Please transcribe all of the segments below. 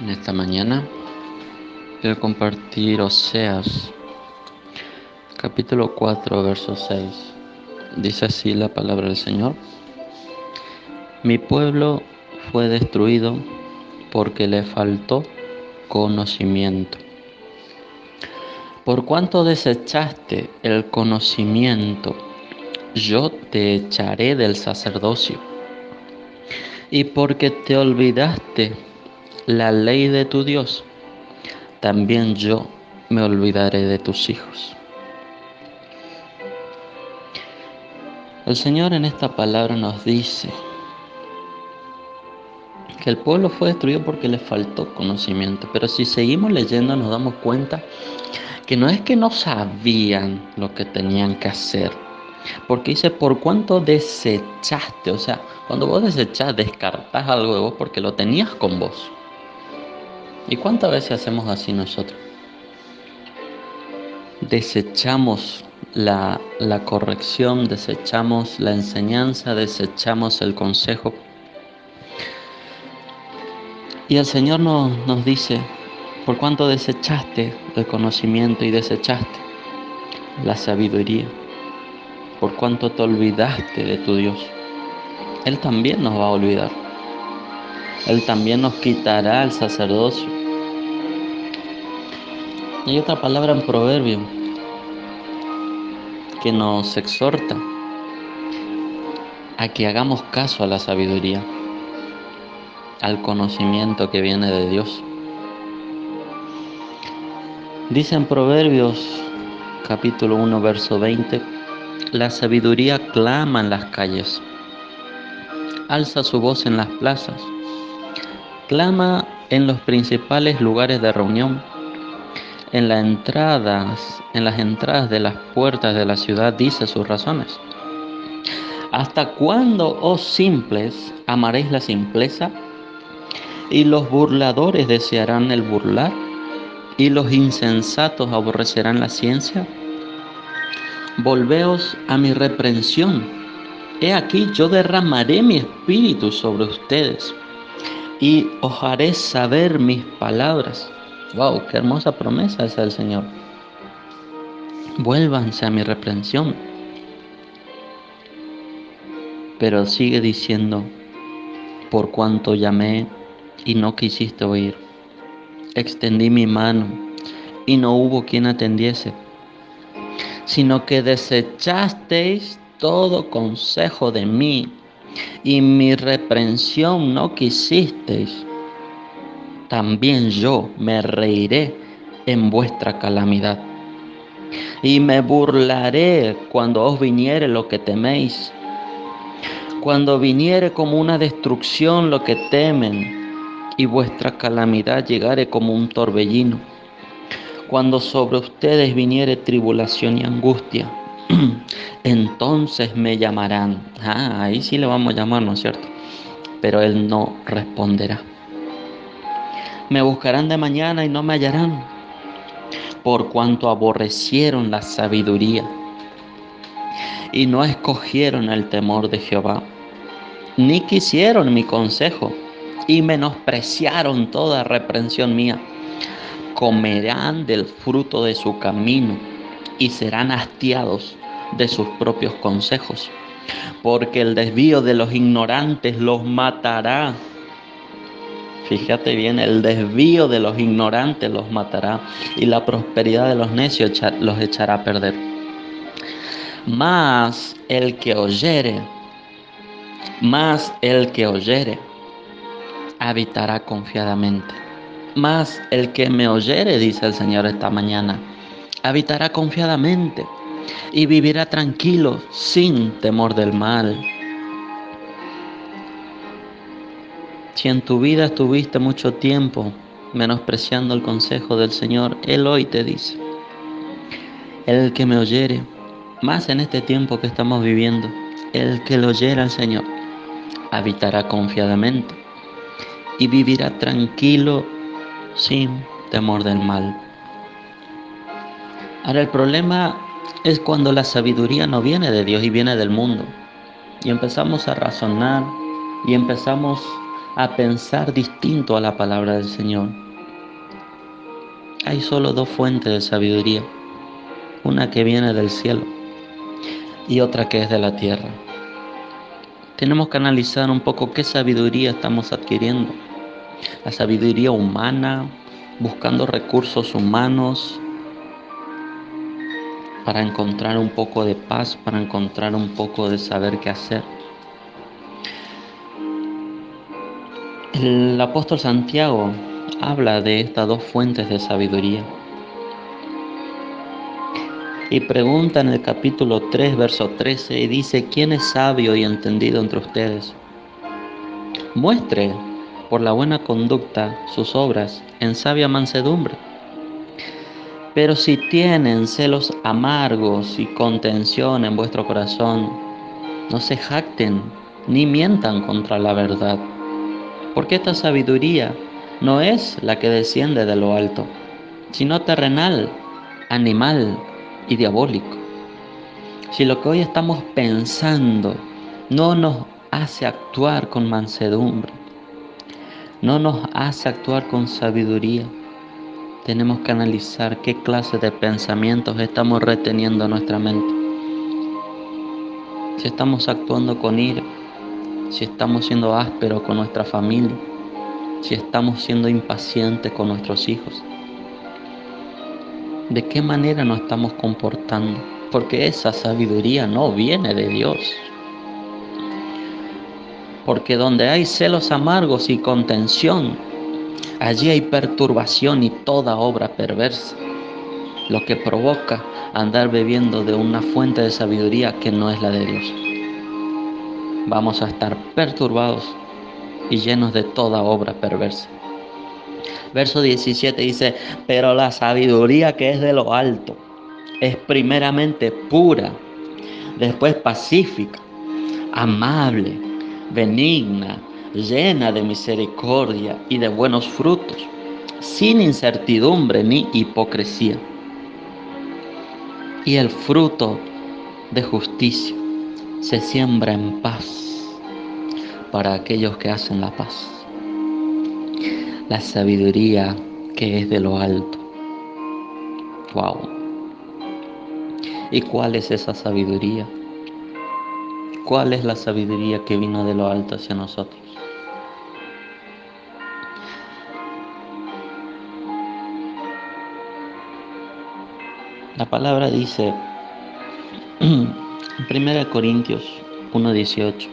En esta mañana quiero compartir Oseas, capítulo 4, verso 6. Dice así la palabra del Señor. Mi pueblo fue destruido porque le faltó conocimiento. Por cuanto desechaste el conocimiento, yo te echaré del sacerdocio. Y porque te olvidaste la ley de tu Dios, también yo me olvidaré de tus hijos. El Señor en esta palabra nos dice que el pueblo fue destruido porque le faltó conocimiento, pero si seguimos leyendo nos damos cuenta que no es que no sabían lo que tenían que hacer, porque dice, por cuánto desechaste, o sea, cuando vos desechás, descartás algo de vos porque lo tenías con vos. ¿Y cuántas veces hacemos así nosotros? Desechamos la, la corrección, desechamos la enseñanza, desechamos el consejo. Y el Señor nos, nos dice, por cuánto desechaste el conocimiento y desechaste la sabiduría, por cuánto te olvidaste de tu Dios, Él también nos va a olvidar. Él también nos quitará el sacerdocio. Hay otra palabra en proverbio que nos exhorta a que hagamos caso a la sabiduría, al conocimiento que viene de Dios. Dice en Proverbios capítulo 1 verso 20, la sabiduría clama en las calles, alza su voz en las plazas Clama en los principales lugares de reunión, en las entradas, en las entradas de las puertas de la ciudad dice sus razones. ¿Hasta cuándo, oh simples, amaréis la simpleza? Y los burladores desearán el burlar, y los insensatos aborrecerán la ciencia. Volveos a mi reprensión. He aquí yo derramaré mi espíritu sobre ustedes y os haré saber mis palabras. Wow, qué hermosa promesa es el Señor. Vuélvanse a mi reprensión. Pero sigue diciendo, por cuanto llamé y no quisiste oír, extendí mi mano y no hubo quien atendiese, sino que desechasteis todo consejo de mí y mi reprensión no quisisteis, también yo me reiré en vuestra calamidad. Y me burlaré cuando os viniere lo que teméis. Cuando viniere como una destrucción lo que temen, y vuestra calamidad llegare como un torbellino. Cuando sobre ustedes viniere tribulación y angustia entonces me llamarán. Ah, ahí sí le vamos a llamar, ¿no es cierto? Pero él no responderá. Me buscarán de mañana y no me hallarán, por cuanto aborrecieron la sabiduría y no escogieron el temor de Jehová, ni quisieron mi consejo y menospreciaron toda reprensión mía. Comerán del fruto de su camino y serán hastiados de sus propios consejos, porque el desvío de los ignorantes los matará. Fíjate bien, el desvío de los ignorantes los matará y la prosperidad de los necios los echará a perder. Más el que oyere, más el que oyere, habitará confiadamente. Más el que me oyere, dice el Señor esta mañana, habitará confiadamente y vivirá tranquilo sin temor del mal. Si en tu vida estuviste mucho tiempo menospreciando el consejo del Señor, Él hoy te dice, el que me oyere, más en este tiempo que estamos viviendo, el que lo oyera al Señor, habitará confiadamente y vivirá tranquilo sin temor del mal. Ahora el problema es cuando la sabiduría no viene de Dios y viene del mundo. Y empezamos a razonar y empezamos a pensar distinto a la palabra del Señor. Hay solo dos fuentes de sabiduría, una que viene del cielo y otra que es de la tierra. Tenemos que analizar un poco qué sabiduría estamos adquiriendo. La sabiduría humana, buscando recursos humanos para encontrar un poco de paz, para encontrar un poco de saber qué hacer. El apóstol Santiago habla de estas dos fuentes de sabiduría. Y pregunta en el capítulo 3, verso 13, y dice, ¿quién es sabio y entendido entre ustedes? Muestre por la buena conducta sus obras en sabia mansedumbre. Pero si tienen celos amargos y contención en vuestro corazón, no se jacten ni mientan contra la verdad porque esta sabiduría no es la que desciende de lo alto, sino terrenal, animal y diabólico. Si lo que hoy estamos pensando no nos hace actuar con mansedumbre, no nos hace actuar con sabiduría, tenemos que analizar qué clase de pensamientos estamos reteniendo en nuestra mente. Si estamos actuando con ira, si estamos siendo ásperos con nuestra familia, si estamos siendo impacientes con nuestros hijos. ¿De qué manera nos estamos comportando? Porque esa sabiduría no viene de Dios. Porque donde hay celos amargos y contención, allí hay perturbación y toda obra perversa, lo que provoca andar bebiendo de una fuente de sabiduría que no es la de Dios vamos a estar perturbados y llenos de toda obra perversa. Verso 17 dice, pero la sabiduría que es de lo alto es primeramente pura, después pacífica, amable, benigna, llena de misericordia y de buenos frutos, sin incertidumbre ni hipocresía. Y el fruto de justicia se siembra en paz para aquellos que hacen la paz. La sabiduría que es de lo alto. Wow. ¿Y cuál es esa sabiduría? ¿Cuál es la sabiduría que vino de lo alto hacia nosotros? La palabra dice Primera Corintios 1:18.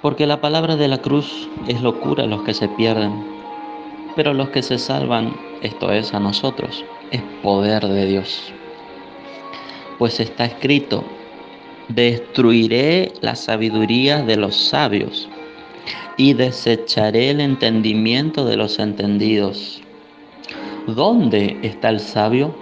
Porque la palabra de la cruz es locura a los que se pierden, pero los que se salvan, esto es a nosotros, es poder de Dios. Pues está escrito, destruiré la sabiduría de los sabios y desecharé el entendimiento de los entendidos. ¿Dónde está el sabio?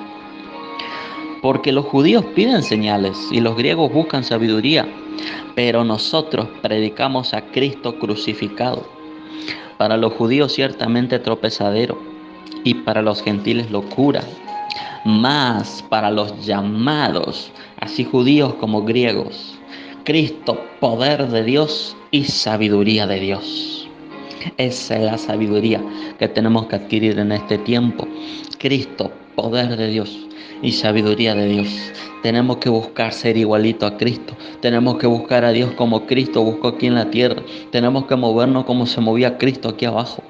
porque los judíos piden señales y los griegos buscan sabiduría, pero nosotros predicamos a Cristo crucificado. Para los judíos ciertamente tropezadero y para los gentiles locura, más para los llamados, así judíos como griegos, Cristo poder de Dios y sabiduría de Dios. Esa es la sabiduría que tenemos que adquirir en este tiempo. Cristo, poder de Dios y sabiduría de Dios. Tenemos que buscar ser igualito a Cristo. Tenemos que buscar a Dios como Cristo buscó aquí en la tierra. Tenemos que movernos como se movía Cristo aquí abajo.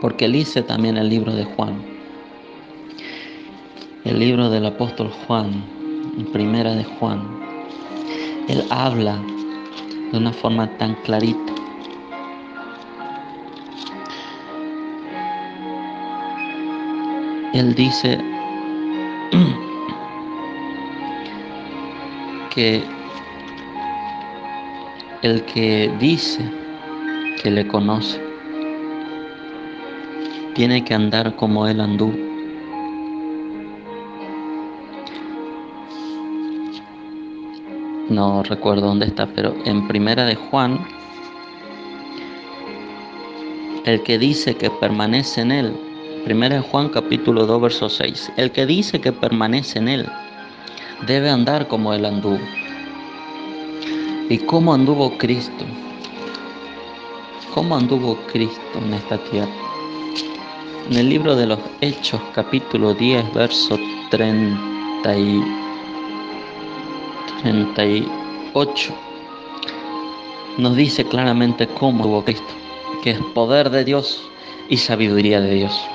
Porque él dice también el libro de Juan. El libro del apóstol Juan, primera de Juan. Él habla de una forma tan clarita. Él dice que el que dice que le conoce tiene que andar como Él anduvo. No recuerdo dónde está, pero en Primera de Juan, el que dice que permanece en Él, Primera de Juan capítulo 2, verso 6, el que dice que permanece en Él, debe andar como Él anduvo. ¿Y cómo anduvo Cristo? ¿Cómo anduvo Cristo en esta tierra? En el libro de los Hechos, capítulo 10, verso 30 y 38, nos dice claramente cómo anduvo Cristo, que es poder de Dios y sabiduría de Dios.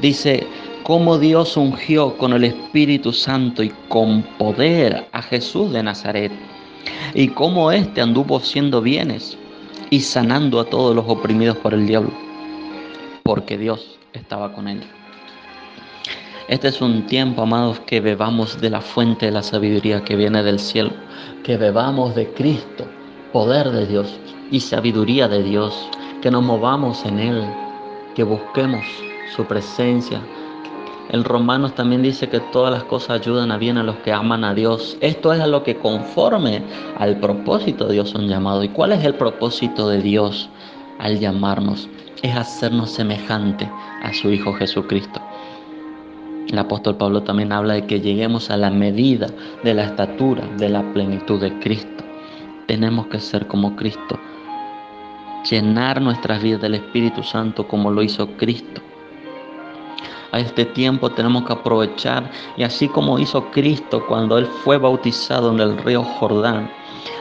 Dice, cómo Dios ungió con el Espíritu Santo y con poder a Jesús de Nazaret, y cómo éste anduvo haciendo bienes y sanando a todos los oprimidos por el diablo, porque Dios estaba con él. Este es un tiempo, amados, que bebamos de la fuente de la sabiduría que viene del cielo, que bebamos de Cristo, poder de Dios y sabiduría de Dios, que nos movamos en Él, que busquemos su presencia, el Romanos también dice que todas las cosas ayudan a bien a los que aman a Dios. Esto es a lo que conforme al propósito de Dios son llamados. ¿Y cuál es el propósito de Dios al llamarnos? Es hacernos semejante a su Hijo Jesucristo. El apóstol Pablo también habla de que lleguemos a la medida de la estatura, de la plenitud de Cristo. Tenemos que ser como Cristo. Llenar nuestras vidas del Espíritu Santo como lo hizo Cristo a este tiempo tenemos que aprovechar y así como hizo Cristo cuando Él fue bautizado en el río Jordán.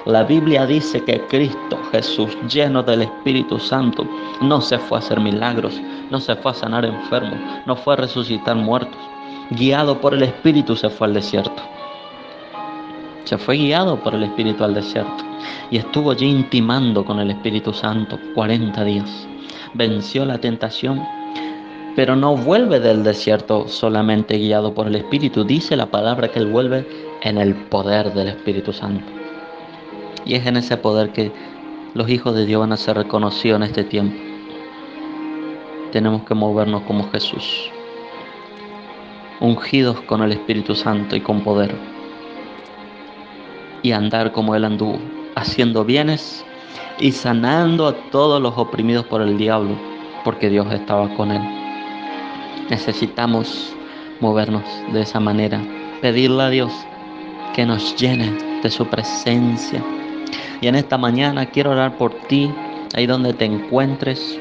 La Biblia dice que Cristo Jesús, lleno del Espíritu Santo, no se fue a hacer milagros, no se fue a sanar enfermos, no fue a resucitar muertos. Guiado por el Espíritu se fue al desierto. Se fue guiado por el Espíritu al desierto y estuvo allí intimando con el Espíritu Santo 40 días. Venció la tentación pero no vuelve del desierto solamente guiado por el Espíritu. Dice la palabra que Él vuelve en el poder del Espíritu Santo. Y es en ese poder que los hijos de Dios van a ser reconocidos en este tiempo. Tenemos que movernos como Jesús, ungidos con el Espíritu Santo y con poder, y andar como Él anduvo, haciendo bienes y sanando a todos los oprimidos por el diablo, porque Dios estaba con Él. Necesitamos movernos de esa manera, pedirle a Dios que nos llene de su presencia. Y en esta mañana quiero orar por ti, ahí donde te encuentres.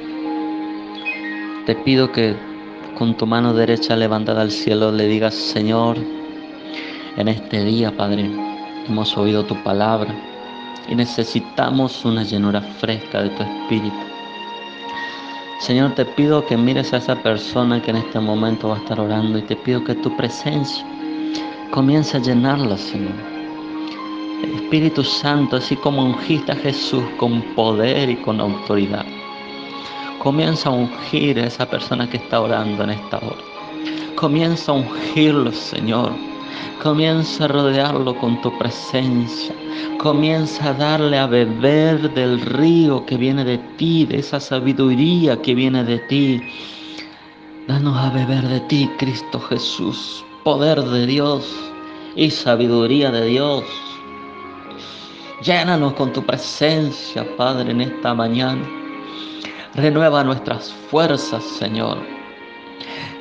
Te pido que con tu mano derecha levantada al cielo le digas, Señor, en este día, Padre, hemos oído tu palabra y necesitamos una llenura fresca de tu espíritu. Señor, te pido que mires a esa persona que en este momento va a estar orando y te pido que tu presencia comience a llenarla, Señor. Espíritu Santo, así como ungiste a Jesús con poder y con autoridad, comienza a ungir a esa persona que está orando en esta hora. Comienza a ungirlo, Señor. Comienza a rodearlo con tu presencia. Comienza a darle a beber del río que viene de ti, de esa sabiduría que viene de ti. Danos a beber de ti, Cristo Jesús, poder de Dios y sabiduría de Dios. Llénanos con tu presencia, Padre, en esta mañana. Renueva nuestras fuerzas, Señor.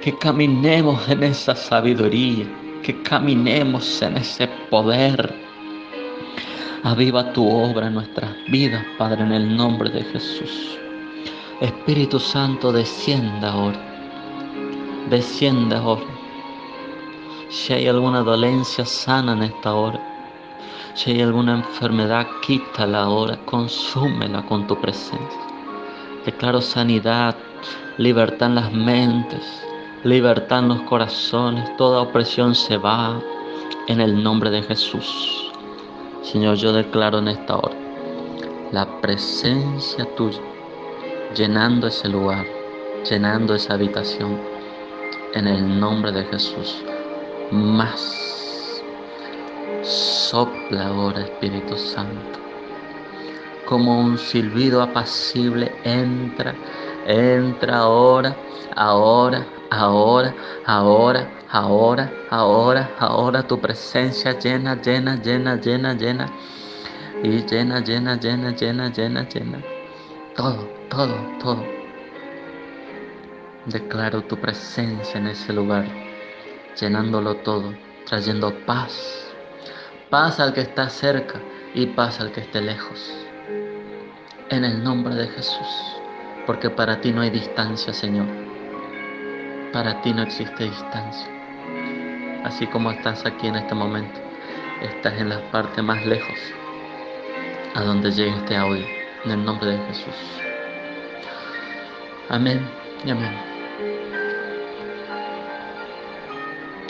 Que caminemos en esa sabiduría, que caminemos en ese poder Aviva tu obra en nuestras vidas, Padre, en el nombre de Jesús. Espíritu Santo, descienda ahora. Descienda ahora. Si hay alguna dolencia, sana en esta hora. Si hay alguna enfermedad, quítala ahora. Consúmela con tu presencia. Declaro sanidad, libertad en las mentes, libertad en los corazones. Toda opresión se va en el nombre de Jesús. Señor, yo declaro en esta hora la presencia tuya llenando ese lugar, llenando esa habitación. En el nombre de Jesús. Más. Sopla ahora, Espíritu Santo. Como un silbido apacible entra Entra ahora, ahora, ahora, ahora, ahora, ahora, ahora tu presencia llena, llena, llena, llena, llena. Y llena, llena, llena, llena, llena, llena. Todo, todo, todo. Declaro tu presencia en ese lugar, llenándolo todo, trayendo paz. Paz al que está cerca y paz al que esté lejos. En el nombre de Jesús, porque para ti no hay distancia, Señor. Para ti no existe distancia. Así como estás aquí en este momento, estás en la parte más lejos, a donde llegue este audio, en el nombre de Jesús. Amén y amén.